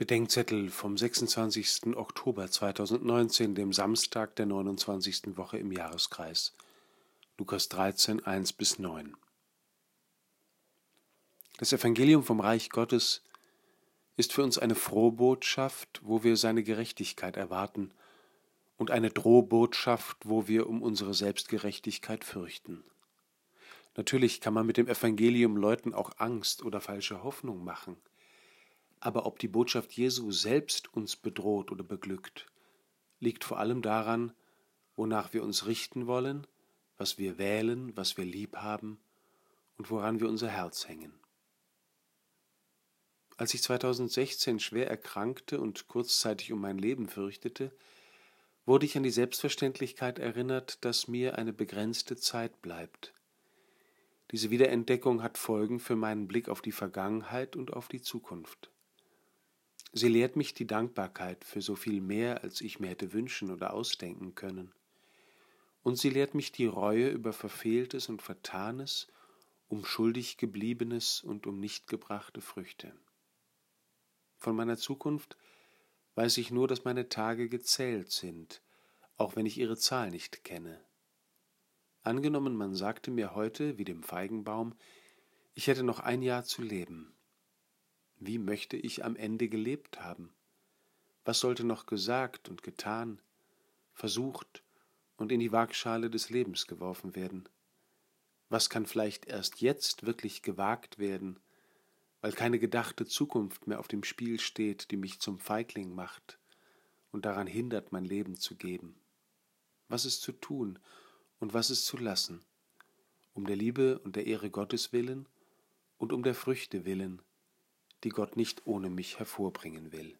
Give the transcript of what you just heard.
Bedenkzettel vom 26. Oktober 2019, dem Samstag der 29. Woche im Jahreskreis. Lukas 13, 1 bis 9. Das Evangelium vom Reich Gottes ist für uns eine Frohbotschaft, wo wir seine Gerechtigkeit erwarten, und eine Drohbotschaft, wo wir um unsere Selbstgerechtigkeit fürchten. Natürlich kann man mit dem Evangelium Leuten auch Angst oder falsche Hoffnung machen – aber ob die Botschaft Jesu selbst uns bedroht oder beglückt, liegt vor allem daran, wonach wir uns richten wollen, was wir wählen, was wir lieb haben und woran wir unser Herz hängen. Als ich 2016 schwer erkrankte und kurzzeitig um mein Leben fürchtete, wurde ich an die Selbstverständlichkeit erinnert, dass mir eine begrenzte Zeit bleibt. Diese Wiederentdeckung hat Folgen für meinen Blick auf die Vergangenheit und auf die Zukunft. Sie lehrt mich die Dankbarkeit für so viel mehr, als ich mir hätte wünschen oder ausdenken können. Und sie lehrt mich die Reue über Verfehltes und Vertanes, um schuldig gebliebenes und um nicht gebrachte Früchte. Von meiner Zukunft weiß ich nur, dass meine Tage gezählt sind, auch wenn ich ihre Zahl nicht kenne. Angenommen, man sagte mir heute, wie dem Feigenbaum, ich hätte noch ein Jahr zu leben, wie möchte ich am Ende gelebt haben? Was sollte noch gesagt und getan, versucht und in die Waagschale des Lebens geworfen werden? Was kann vielleicht erst jetzt wirklich gewagt werden, weil keine gedachte Zukunft mehr auf dem Spiel steht, die mich zum Feigling macht und daran hindert, mein Leben zu geben? Was ist zu tun und was ist zu lassen, um der Liebe und der Ehre Gottes willen und um der Früchte willen, die Gott nicht ohne mich hervorbringen will.